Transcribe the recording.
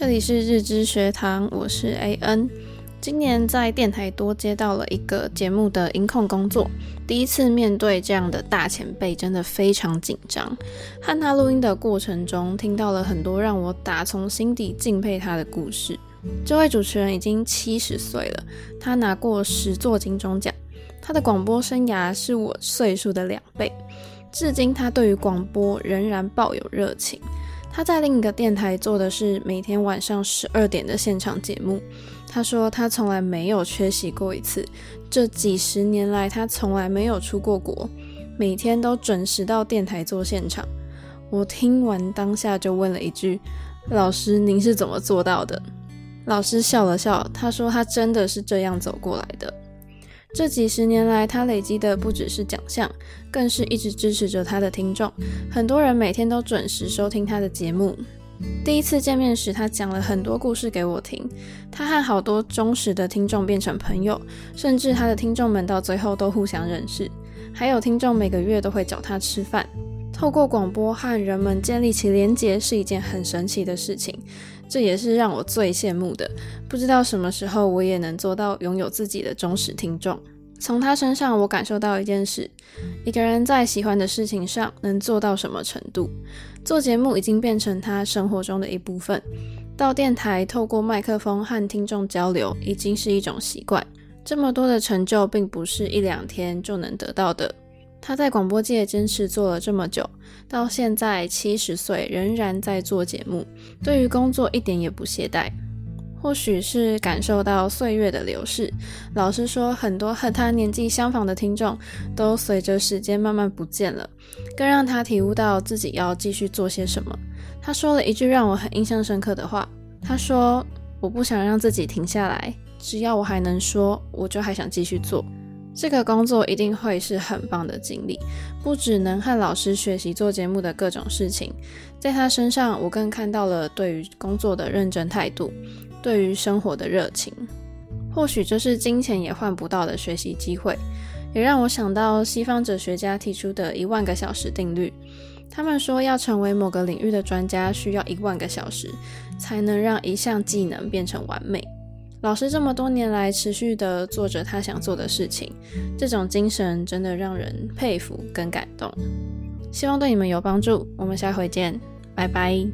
这里是日知学堂，我是 AN。今年在电台多接到了一个节目的音控工作，第一次面对这样的大前辈，真的非常紧张。和他录音的过程中，听到了很多让我打从心底敬佩他的故事。这位主持人已经七十岁了，他拿过十座金钟奖，他的广播生涯是我岁数的两倍。至今，他对于广播仍然抱有热情。他在另一个电台做的是每天晚上十二点的现场节目。他说他从来没有缺席过一次，这几十年来他从来没有出过国，每天都准时到电台做现场。我听完当下就问了一句：“老师，您是怎么做到的？”老师笑了笑，他说他真的是这样走过来的。这几十年来，他累积的不只是奖项，更是一直支持着他的听众。很多人每天都准时收听他的节目。第一次见面时，他讲了很多故事给我听。他和好多忠实的听众变成朋友，甚至他的听众们到最后都互相认识。还有听众每个月都会找他吃饭。透过广播和人们建立起连结是一件很神奇的事情，这也是让我最羡慕的。不知道什么时候我也能做到拥有自己的忠实听众。从他身上，我感受到一件事：一个人在喜欢的事情上能做到什么程度。做节目已经变成他生活中的一部分，到电台透过麦克风和听众交流已经是一种习惯。这么多的成就，并不是一两天就能得到的。他在广播界坚持做了这么久，到现在七十岁仍然在做节目，对于工作一点也不懈怠。或许是感受到岁月的流逝，老实说，很多和他年纪相仿的听众都随着时间慢慢不见了，更让他体悟到自己要继续做些什么。他说了一句让我很印象深刻的话，他说：“我不想让自己停下来，只要我还能说，我就还想继续做。”这个工作一定会是很棒的经历，不只能和老师学习做节目的各种事情，在他身上，我更看到了对于工作的认真态度，对于生活的热情。或许这是金钱也换不到的学习机会，也让我想到西方哲学家提出的一万个小时定律。他们说，要成为某个领域的专家，需要一万个小时，才能让一项技能变成完美。老师这么多年来持续的做着他想做的事情，这种精神真的让人佩服跟感动。希望对你们有帮助，我们下回见，拜拜。